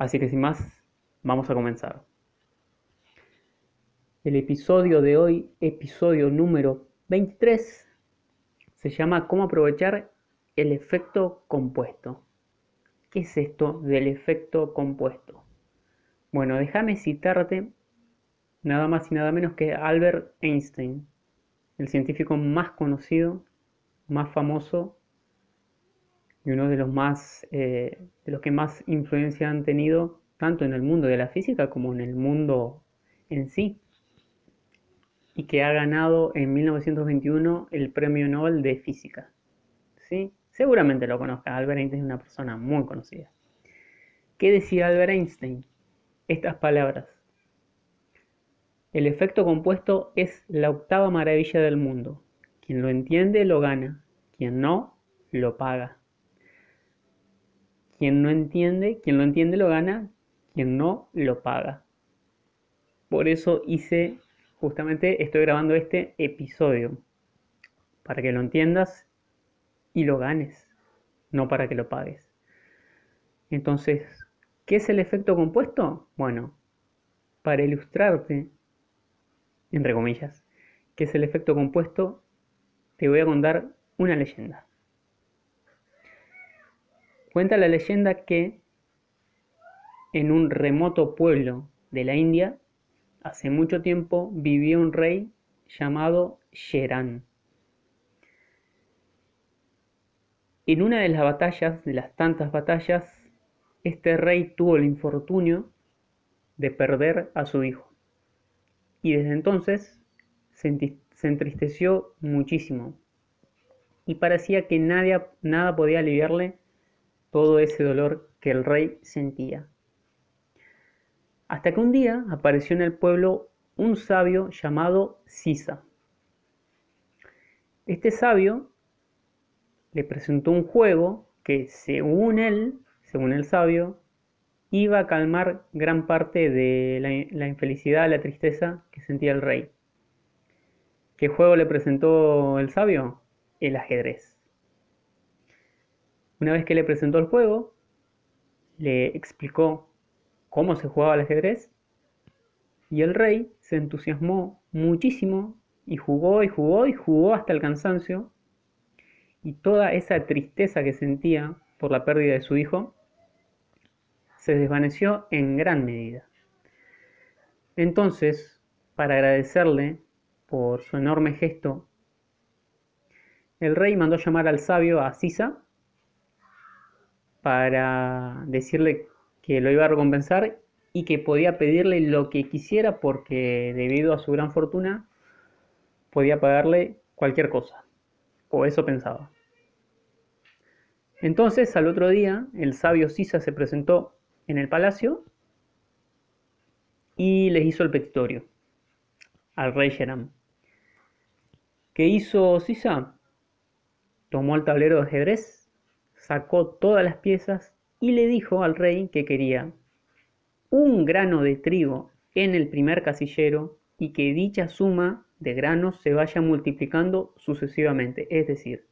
Así que sin más, vamos a comenzar. El episodio de hoy, episodio número 23, se llama ¿Cómo aprovechar el efecto compuesto? ¿Qué es esto del efecto compuesto? Bueno, déjame citarte nada más y nada menos que Albert Einstein, el científico más conocido, más famoso y uno de los más eh, de los que más influencia han tenido tanto en el mundo de la física como en el mundo en sí y que ha ganado en 1921 el premio Nobel de física. ¿sí? seguramente lo conozca. Albert Einstein es una persona muy conocida. ¿qué decía Albert Einstein? estas palabras. El efecto compuesto es la octava maravilla del mundo. Quien lo entiende lo gana. Quien no lo paga quien no entiende, quien lo entiende lo gana, quien no lo paga. Por eso hice, justamente estoy grabando este episodio, para que lo entiendas y lo ganes, no para que lo pagues. Entonces, ¿qué es el efecto compuesto? Bueno, para ilustrarte, entre comillas, qué es el efecto compuesto, te voy a contar una leyenda. Cuenta la leyenda que en un remoto pueblo de la India, hace mucho tiempo vivía un rey llamado Sheran. En una de las batallas, de las tantas batallas, este rey tuvo el infortunio de perder a su hijo. Y desde entonces se entristeció muchísimo. Y parecía que nada podía aliviarle todo ese dolor que el rey sentía. Hasta que un día apareció en el pueblo un sabio llamado Sisa. Este sabio le presentó un juego que según él, según el sabio, iba a calmar gran parte de la, la infelicidad, la tristeza que sentía el rey. ¿Qué juego le presentó el sabio? El ajedrez. Una vez que le presentó el juego, le explicó cómo se jugaba el ajedrez y el rey se entusiasmó muchísimo y jugó y jugó y jugó hasta el cansancio y toda esa tristeza que sentía por la pérdida de su hijo se desvaneció en gran medida. Entonces, para agradecerle por su enorme gesto, el rey mandó llamar al sabio a Sisa para decirle que lo iba a recompensar y que podía pedirle lo que quisiera porque debido a su gran fortuna podía pagarle cualquier cosa, o eso pensaba. Entonces al otro día el sabio Sisa se presentó en el palacio y les hizo el petitorio al rey Sheram. ¿Qué hizo Sisa? Tomó el tablero de ajedrez sacó todas las piezas y le dijo al rey que quería un grano de trigo en el primer casillero y que dicha suma de granos se vaya multiplicando sucesivamente, es decir,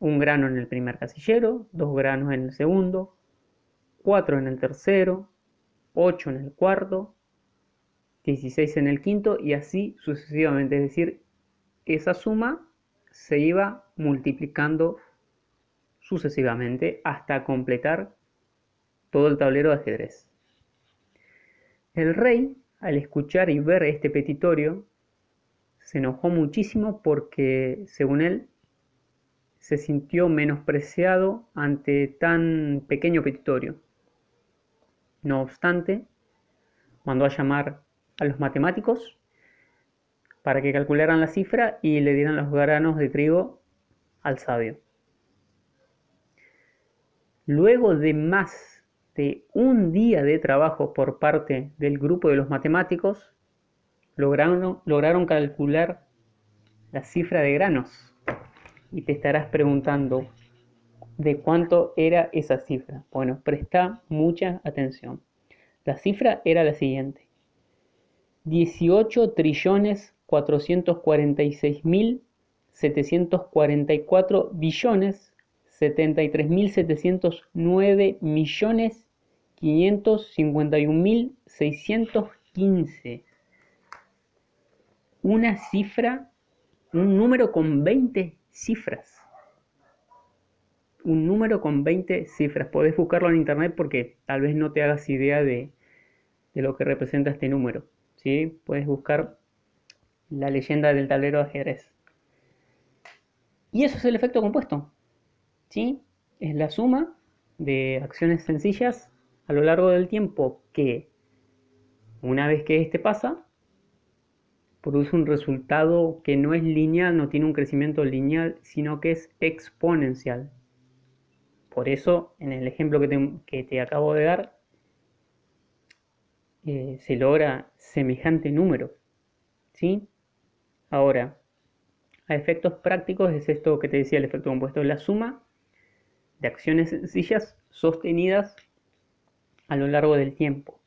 un grano en el primer casillero, dos granos en el segundo, cuatro en el tercero, ocho en el cuarto, 16 en el quinto y así sucesivamente, es decir, esa suma se iba multiplicando sucesivamente hasta completar todo el tablero de ajedrez. El rey, al escuchar y ver este petitorio, se enojó muchísimo porque, según él, se sintió menospreciado ante tan pequeño petitorio. No obstante, mandó a llamar a los matemáticos para que calcularan la cifra y le dieran los granos de trigo al sabio. Luego de más de un día de trabajo por parte del grupo de los matemáticos, lograron, calcular la cifra de granos. Y te estarás preguntando, ¿de cuánto era esa cifra? Bueno, presta mucha atención. La cifra era la siguiente. 18 trillones 446 mil 744 billones 73.709 millones 551.615. Una cifra, un número con 20 cifras. Un número con 20 cifras. Podés buscarlo en internet porque tal vez no te hagas idea de, de lo que representa este número. ¿sí? Puedes buscar la leyenda del tablero de ajedrez. Y eso es el efecto compuesto. ¿Sí? Es la suma de acciones sencillas a lo largo del tiempo que, una vez que este pasa, produce un resultado que no es lineal, no tiene un crecimiento lineal, sino que es exponencial. Por eso, en el ejemplo que te, acabo de dar, eh, se logra semejante número. ¿sí? Ahora, a efectos prácticos es esto que te decía el efecto compuesto, la suma de acciones sencillas sostenidas a lo largo del tiempo.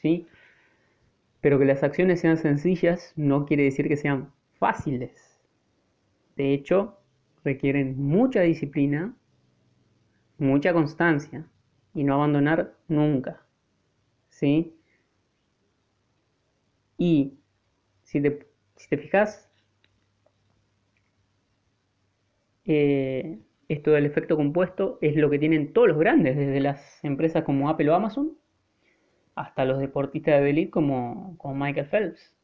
¿sí? Pero que las acciones sean sencillas no quiere decir que sean fáciles. De hecho, requieren mucha disciplina, mucha constancia y no abandonar nunca. ¿sí? Y si te, si te fijas, eh, esto del efecto compuesto es lo que tienen todos los grandes, desde las empresas como Apple o Amazon hasta los deportistas de elite como, como Michael Phelps.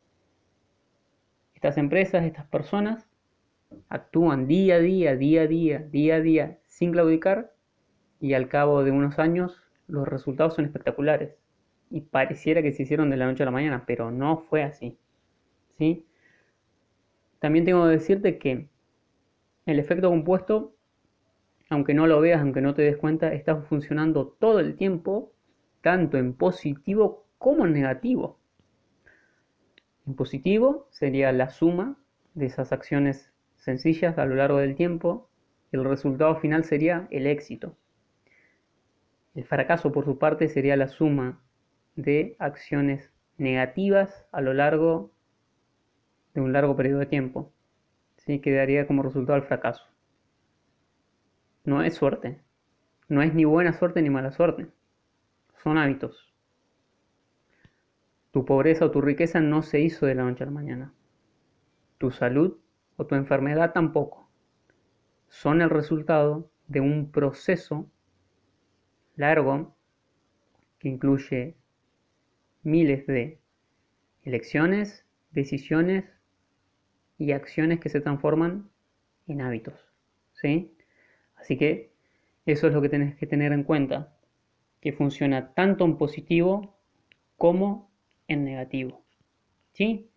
Estas empresas, estas personas, actúan día a día, día a día, día a día, sin claudicar y al cabo de unos años los resultados son espectaculares. Y pareciera que se hicieron de la noche a la mañana, pero no fue así. ¿sí? También tengo que decirte que el efecto compuesto aunque no lo veas, aunque no te des cuenta, está funcionando todo el tiempo, tanto en positivo como en negativo. En positivo sería la suma de esas acciones sencillas a lo largo del tiempo. El resultado final sería el éxito. El fracaso, por su parte, sería la suma de acciones negativas a lo largo de un largo periodo de tiempo. ¿Sí? Que daría como resultado el fracaso no es suerte. No es ni buena suerte ni mala suerte. Son hábitos. Tu pobreza o tu riqueza no se hizo de la noche a la mañana. Tu salud o tu enfermedad tampoco. Son el resultado de un proceso largo que incluye miles de elecciones, decisiones y acciones que se transforman en hábitos. ¿Sí? Así que eso es lo que tenés que tener en cuenta, que funciona tanto en positivo como en negativo. ¿Sí?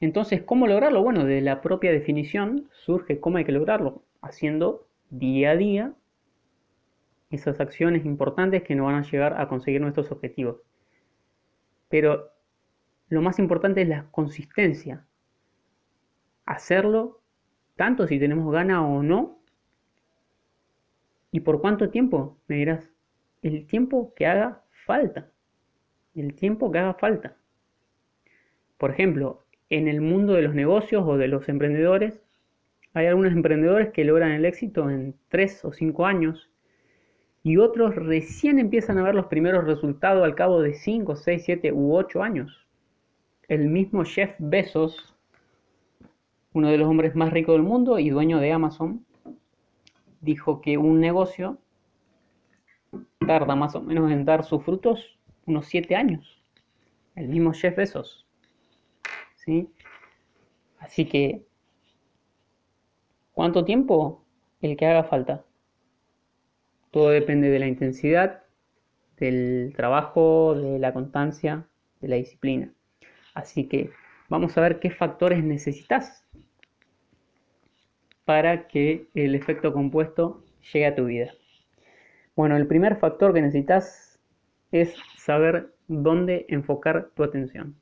Entonces, ¿cómo lograrlo? Bueno, de la propia definición surge cómo hay que lograrlo, haciendo día a día esas acciones importantes que nos van a llegar a conseguir nuestros objetivos. Pero lo más importante es la consistencia. Hacerlo tanto si tenemos ganas o no, ¿Y por cuánto tiempo? Me dirás, el tiempo que haga falta. El tiempo que haga falta. Por ejemplo, en el mundo de los negocios o de los emprendedores, hay algunos emprendedores que logran el éxito en 3 o 5 años y otros recién empiezan a ver los primeros resultados al cabo de 5, 6, 7 u 8 años. El mismo Jeff Bezos, uno de los hombres más ricos del mundo y dueño de Amazon, dijo que un negocio tarda más o menos en dar sus frutos unos 7 años. El mismo Jeff Bezos. ¿Sí? Así que, ¿cuánto tiempo? El que haga falta. Todo depende de la intensidad, del trabajo, de la constancia, de la disciplina. Así que vamos a ver qué factores necesitas para que el efecto compuesto llegue a tu vida. Bueno, el primer factor que necesitas es saber dónde enfocar tu atención.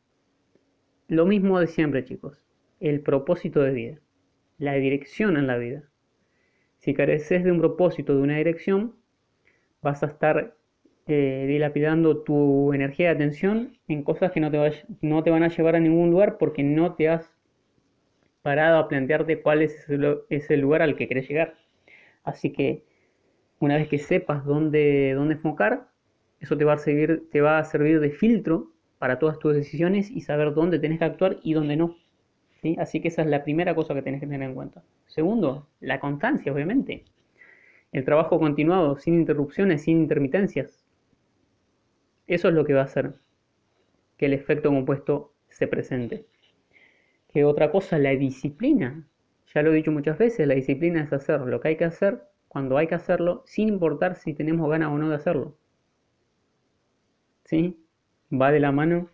Lo mismo de siempre, chicos. El propósito de vida. La dirección en la vida. Si careces de un propósito, de una dirección, vas a estar eh, dilapidando tu energía de atención en cosas que no te, no te van a llevar a ningún lugar porque no te has parado a plantearte cuál es ese lugar al que querés llegar. Así que una vez que sepas dónde, dónde enfocar, eso te va, a servir, te va a servir de filtro para todas tus decisiones y saber dónde tenés que actuar y dónde no. ¿sí? Así que esa es la primera cosa que tenés que tener en cuenta. Segundo, la constancia, obviamente. El trabajo continuado, sin interrupciones, sin intermitencias. Eso es lo que va a hacer que el efecto compuesto se presente. Que otra cosa, la disciplina. Ya lo he dicho muchas veces, la disciplina es hacer lo que hay que hacer cuando hay que hacerlo, sin importar si tenemos ganas o no de hacerlo. ¿Sí? Va de la mano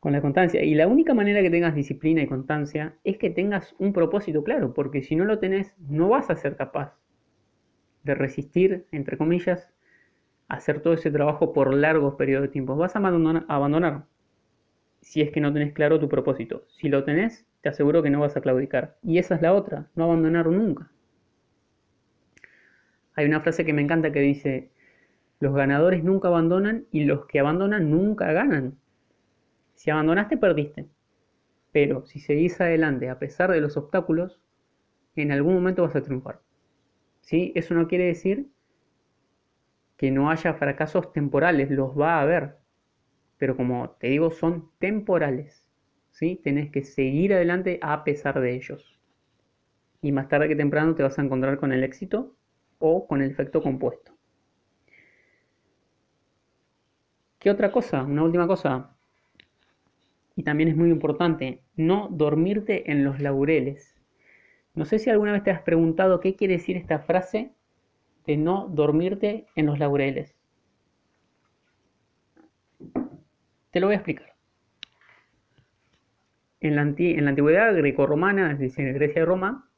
con la constancia. Y la única manera que tengas disciplina y constancia es que tengas un propósito claro, porque si no lo tenés, no vas a ser capaz de resistir, entre comillas, hacer todo ese trabajo por largos periodos de tiempo. Vas a abandonar, si es que no tenés claro tu propósito. Si lo tenés, te aseguro que no vas a claudicar. Y esa es la otra, no abandonar nunca. Hay una frase que me encanta que dice, los ganadores nunca abandonan y los que abandonan nunca ganan. Si abandonaste, perdiste. Pero si seguís adelante a pesar de los obstáculos, en algún momento vas a triunfar. ¿Sí? Eso no quiere decir que no haya fracasos temporales, los va a haber, pero como te digo, son temporales, ¿sí? Tenés que seguir adelante a pesar de ellos. Y más tarde que temprano te vas a encontrar con el éxito o con el efecto compuesto. ¿Qué otra cosa? Una última cosa. Y también es muy importante, no dormirte en los laureles. No sé si alguna vez te has preguntado qué quiere decir esta frase de no dormirte en los laureles. Te lo voy a explicar. En la, antigüedad greco-romana, es decir, en Grecia y Roma,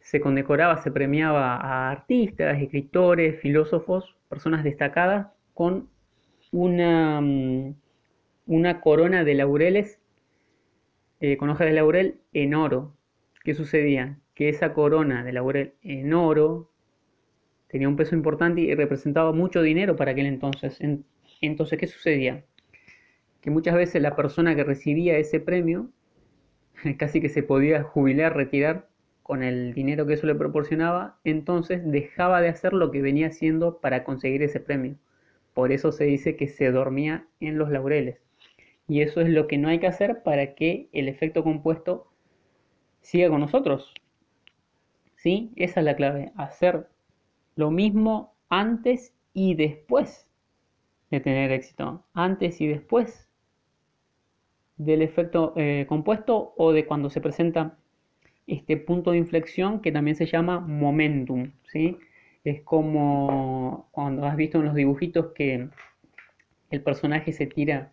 se condecoraba, se premiaba a artistas, escritores, filósofos, personas destacadas con una, mm, corona de laureles, eh, con hojas de laurel en oro. ¿Qué sucedía? que esa corona de laurel en oro tenía un peso importante y representaba mucho dinero para aquel entonces. Entonces, ¿qué sucedía? Que muchas veces la persona que recibía ese premio casi que se podía jubilar, retirar con el dinero que eso le proporcionaba, entonces dejaba de hacer lo que venía haciendo para conseguir ese premio. Por eso se dice que se dormía en los laureles. Y eso es lo que no hay que hacer para que el efecto compuesto siga con nosotros. ¿sí? Esa es la clave, hacer lo mismo antes y después de tener éxito, antes y después del efecto eh, compuesto o de cuando se presenta este punto de inflexión que también se llama momentum, ¿sí? Es como cuando has visto en los dibujitos que el personaje se tira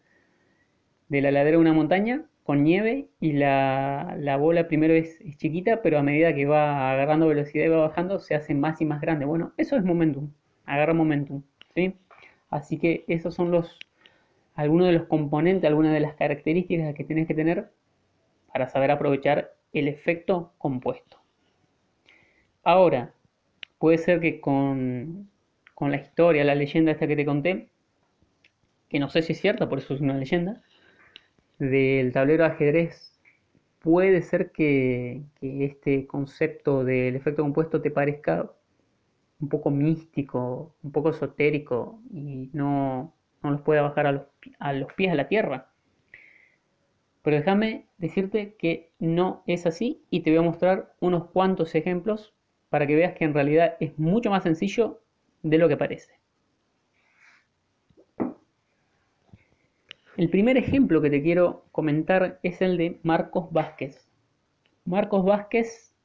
de la ladera de una montaña con nieve y la, bola primero es, chiquita, pero a medida que va agarrando velocidad y va bajando, se hace más y más grande. Bueno, eso es momentum, agarra momentum, ¿sí? Así que esos son los algunos de los componentes, algunas de las características que tienes que tener para saber aprovechar el efecto compuesto. Ahora, puede ser que con, con la historia, la leyenda esta que te conté, que no sé si es cierta, por eso es una leyenda, del tablero de ajedrez, puede ser que, este concepto del efecto compuesto te parezca un poco místico, un poco esotérico y no, no los pueda bajar a los, a los pies de la tierra. Pero déjame decirte que no es así y te voy a mostrar unos cuantos ejemplos para que veas que en realidad es mucho más sencillo de lo que parece. El primer ejemplo que te quiero comentar es el de Marcos Vázquez. Marcos Vázquez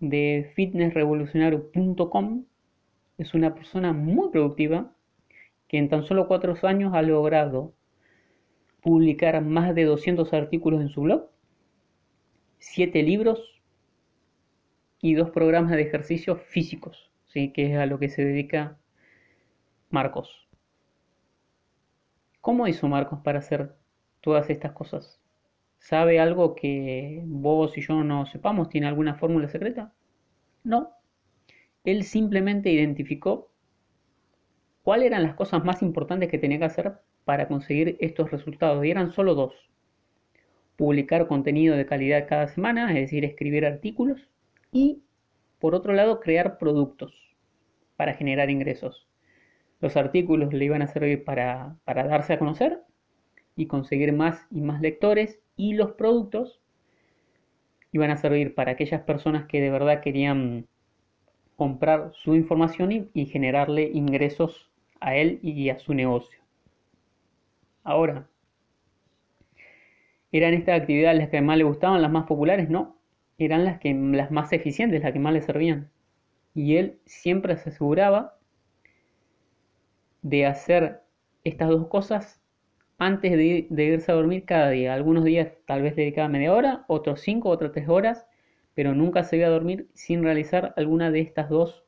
de fitnessrevolucionario.com es una persona muy productiva que en tan solo cuatro años ha logrado publicar más de 200 artículos en su blog, 7 libros y dos programas de ejercicios físicos, ¿sí? que es a lo que se dedica Marcos. ¿Cómo hizo Marcos para hacer todas estas cosas? ¿Sabe algo que vos y yo no sepamos? ¿Tiene alguna fórmula secreta? No. Él simplemente identificó cuáles eran las cosas más importantes que tenía que hacer para conseguir estos resultados. Y eran solo dos. Publicar contenido de calidad cada semana, es decir, escribir artículos. Y, por otro lado, crear productos para generar ingresos. Los artículos le iban a servir para, darse a conocer y conseguir más y más lectores y los productos iban a servir para aquellas personas que de verdad querían comprar su información y, generarle ingresos a él y a su negocio. Ahora, ¿eran estas actividades las que más le gustaban, las más populares? No, eran las, que, las más eficientes, las que más le servían. Y él siempre se aseguraba de hacer estas dos cosas antes de, irse a dormir cada día. Algunos días tal vez dedicaba media hora, otros cinco, otras tres horas, pero nunca se iba a dormir sin realizar alguna de estas dos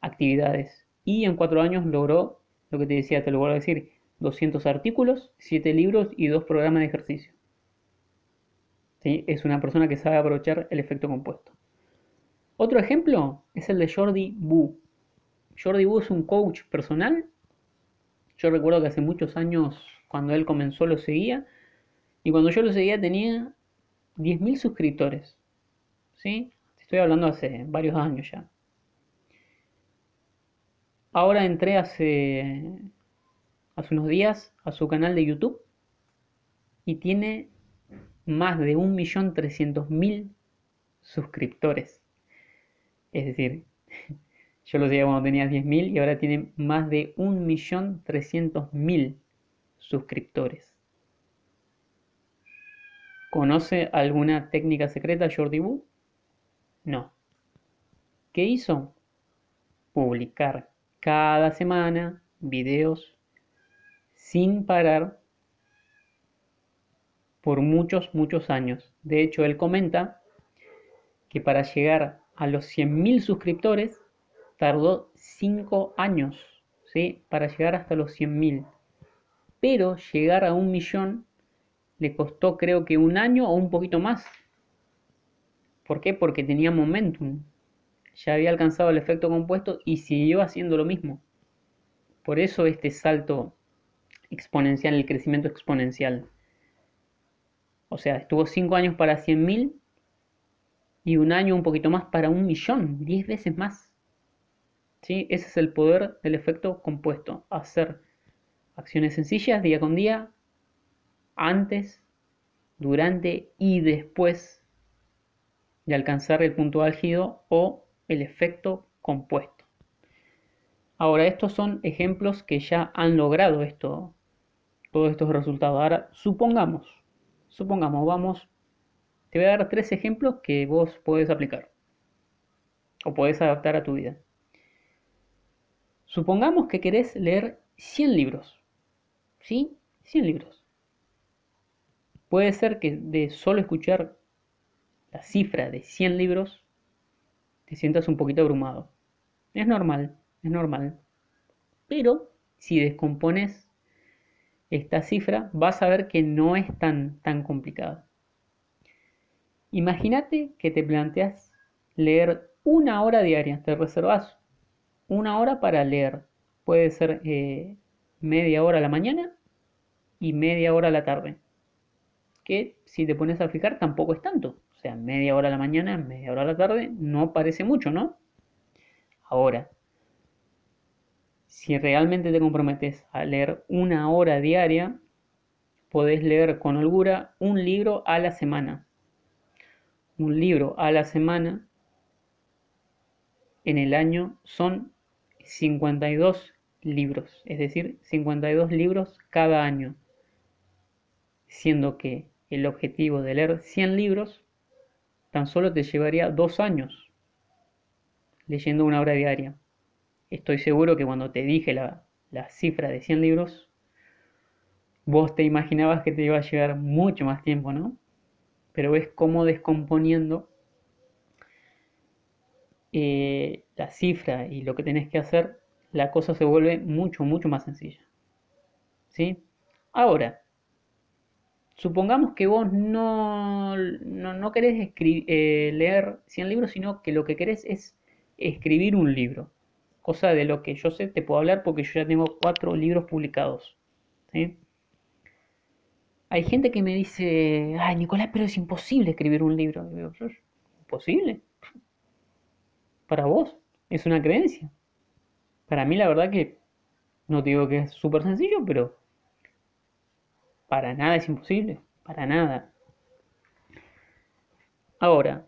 actividades. Y en cuatro años logró, lo que te decía, te lo vuelvo a decir, 200 artículos, 7 libros y dos programas de ejercicio. Es una persona que sabe aprovechar el efecto compuesto. Otro ejemplo es el de Jordi Bu. Jordi Bu es un coach personal yo recuerdo que hace muchos años, cuando él comenzó, lo seguía. Y cuando yo lo seguía tenía 10.000 suscriptores. ¿Sí? Estoy hablando hace varios años ya. Ahora entré hace, hace unos días a su canal de YouTube y tiene más de 1.300.000 suscriptores. Es decir, yo lo seguía cuando tenía 10.000 y ahora tiene más de 1.300.000 suscriptores. ¿Conoce alguna técnica secreta Jordi Wu? No. ¿Qué hizo? Publicar cada semana videos sin parar por muchos, muchos años. De hecho, él comenta que para llegar a los 100.000 suscriptores tardó 5 años ¿sí? para llegar hasta los 100.000. Pero llegar a un millón le costó creo que un año o un poquito más. ¿Por qué? Porque tenía momentum. Ya había alcanzado el efecto compuesto y siguió haciendo lo mismo. Por eso este salto exponencial, el crecimiento exponencial. O sea, estuvo 5 años para 100.000 y un año un poquito más para un millón, 10 veces más. Ese es el poder del efecto compuesto. Hacer acciones sencillas día con día, antes, durante y después de alcanzar el punto álgido o el efecto compuesto. Ahora, estos son ejemplos que ya han logrado esto, todos estos resultados. Ahora, supongamos, supongamos, vamos, te voy a dar tres ejemplos que vos podés aplicar o podés adaptar a tu vida. Supongamos que querés leer 100 libros. ¿Sí? 100 libros. Puede ser que de solo escuchar la cifra de 100 libros te sientas un poquito abrumado. Es normal, es normal. Pero si descompones esta cifra, vas a ver que no es tan, tan complicado. Imagínate que te planteas leer una hora diaria, te reservas una hora para leer. Puede ser eh, media hora a la mañana y media hora a la tarde. Que si te pones a fijar tampoco es tanto. Sea, media hora a la mañana, media hora a la tarde, no parece mucho, ¿no? Ahora, si realmente te comprometes a leer una hora diaria, podés leer con holgura un libro a la semana. Un libro a la semana en el año son 52 libros, es decir, 52 libros cada año, siendo que el objetivo de leer 100 libros tan solo te llevaría dos años leyendo una hora diaria. Estoy seguro que cuando te dije la, la cifra de 100 libros, vos te imaginabas que te iba a llevar mucho más tiempo, ¿no? Pero ves cómo descomponiendo eh, la cifra y lo que tenés que hacer, la cosa se vuelve mucho, mucho más sencilla. ¿Sí? Ahora, supongamos que vos no, no, querés eh, leer 100 libros, sino que lo que querés es escribir un libro. Cosa de lo que yo sé, te puedo hablar porque yo ya tengo cuatro libros publicados. Hay gente que me dice, ay Nicolás, pero es imposible escribir un libro. ¿Imposible? Para vos, es una creencia. Para mí la verdad que no te digo que es súper sencillo, pero para nada es imposible. Para nada. Ahora,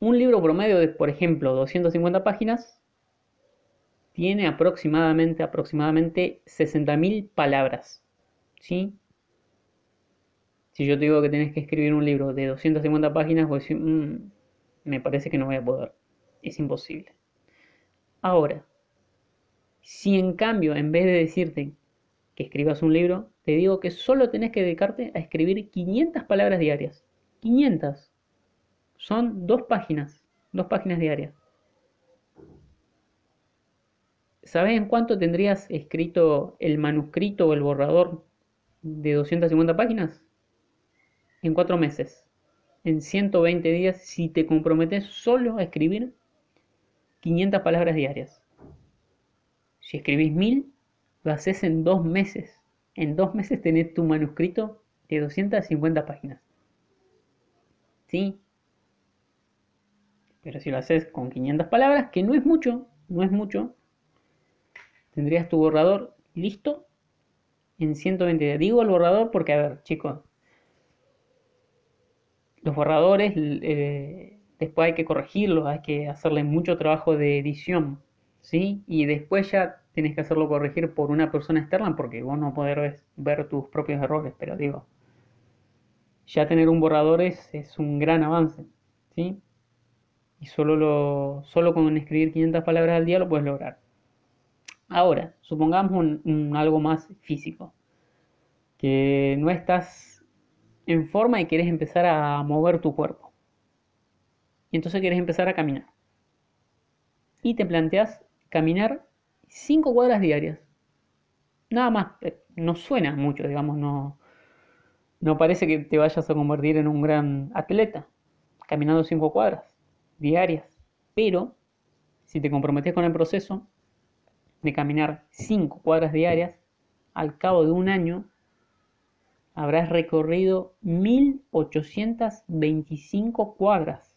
un libro promedio de, por ejemplo, 250 páginas tiene aproximadamente, aproximadamente 60.000 palabras. ¿Sí? Si yo te digo que tenés que escribir un libro de 250 páginas, voy mm, me parece que no voy a poder. Es imposible. Ahora, si en cambio, en vez de decirte que escribas un libro, te digo que solo tenés que dedicarte a escribir 500 palabras diarias. 500. Son dos páginas, dos páginas diarias. ¿Sabes en cuánto tendrías escrito el manuscrito o el borrador de 250 páginas? En cuatro meses. En 120 días si te comprometes solo a escribir 500 palabras diarias. Si escribís mil, lo haces en dos meses. En dos meses tenés tu manuscrito de 250 páginas. ¿Sí? Pero si lo haces con 500 palabras, que no es mucho, no es mucho, tendrías tu borrador listo en 120 días. Digo el borrador porque, a ver, chicos, los borradores eh, después hay que corregirlos, hay que hacerle mucho trabajo de edición, ¿sí? Y después ya tienes que hacerlo corregir por una persona externa porque vos no podés ver tus propios errores, pero digo, ya tener un borrador es, un gran avance, ¿sí? Y solo, lo, solo con escribir 500 palabras al día lo puedes lograr. Ahora, supongamos algo más físico, que no estás en forma y quieres empezar a mover tu cuerpo. Y entonces quieres empezar a caminar. Y te planteas caminar 5 cuadras diarias. Nada más, eh, no suena mucho, digamos, no, no parece que te vayas a convertir en un gran atleta caminando 5 cuadras diarias. Pero si te comprometes con el proceso de caminar 5 cuadras diarias, al cabo de un año habrás recorrido 1825 cuadras.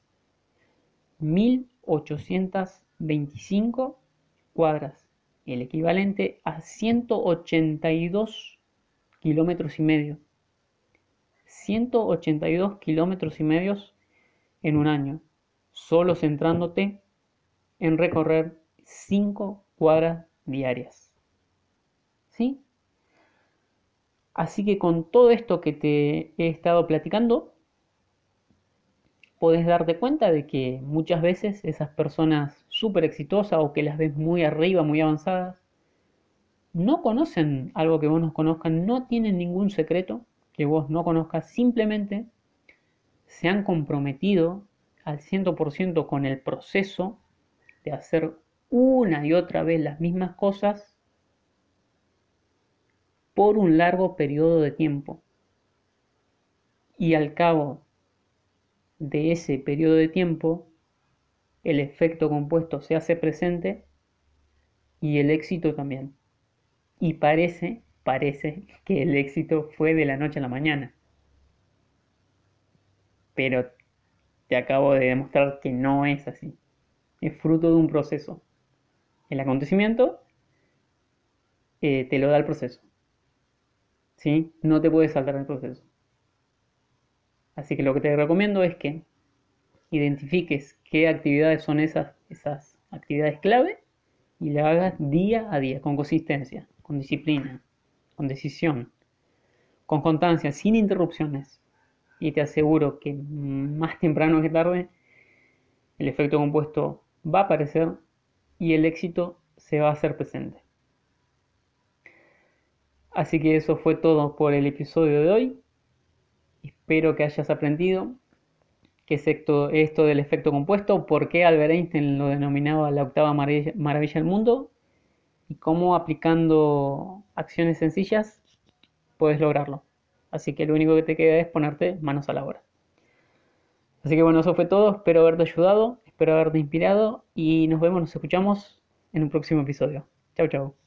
1825 cuadras el equivalente a 182 kilómetros y medio. 182 kilómetros y medios en un año, solo centrándote en recorrer 5 cuadras diarias. ¿Sí? Así que con todo esto que te he estado platicando, podés darte cuenta de que muchas veces esas personas súper exitosas o que las ves muy arriba, muy avanzadas, no conocen algo que vos no conozcas, no tienen ningún secreto que vos no conozcas, simplemente se han comprometido al 100% con el proceso de hacer una y otra vez las mismas cosas por un largo periodo de tiempo. Y al cabo de ese periodo de tiempo, el efecto compuesto se hace presente y el éxito también. Y parece, parece que el éxito fue de la noche a la mañana. Pero te acabo de demostrar que no es así. Es fruto de un proceso. El acontecimiento eh, te lo da el proceso. ¿Sí? No te puedes saltar el proceso. Así que lo que te recomiendo es que identifiques qué actividades son esas, esas actividades clave y las hagas día a día, con consistencia, con disciplina, con decisión, con constancia, sin interrupciones. Y te aseguro que más temprano que tarde el efecto compuesto va a aparecer y el éxito se va a hacer presente. Así que eso fue todo por el episodio de hoy. Espero que hayas aprendido qué es esto, del efecto compuesto, por qué Albert Einstein lo denominaba la octava maravilla, del mundo y cómo aplicando acciones sencillas puedes lograrlo. Así que lo único que te queda es ponerte manos a la obra. Así que bueno, eso fue todo. Espero haberte ayudado, espero haberte inspirado y nos vemos, nos escuchamos en un próximo episodio. Chau, chau.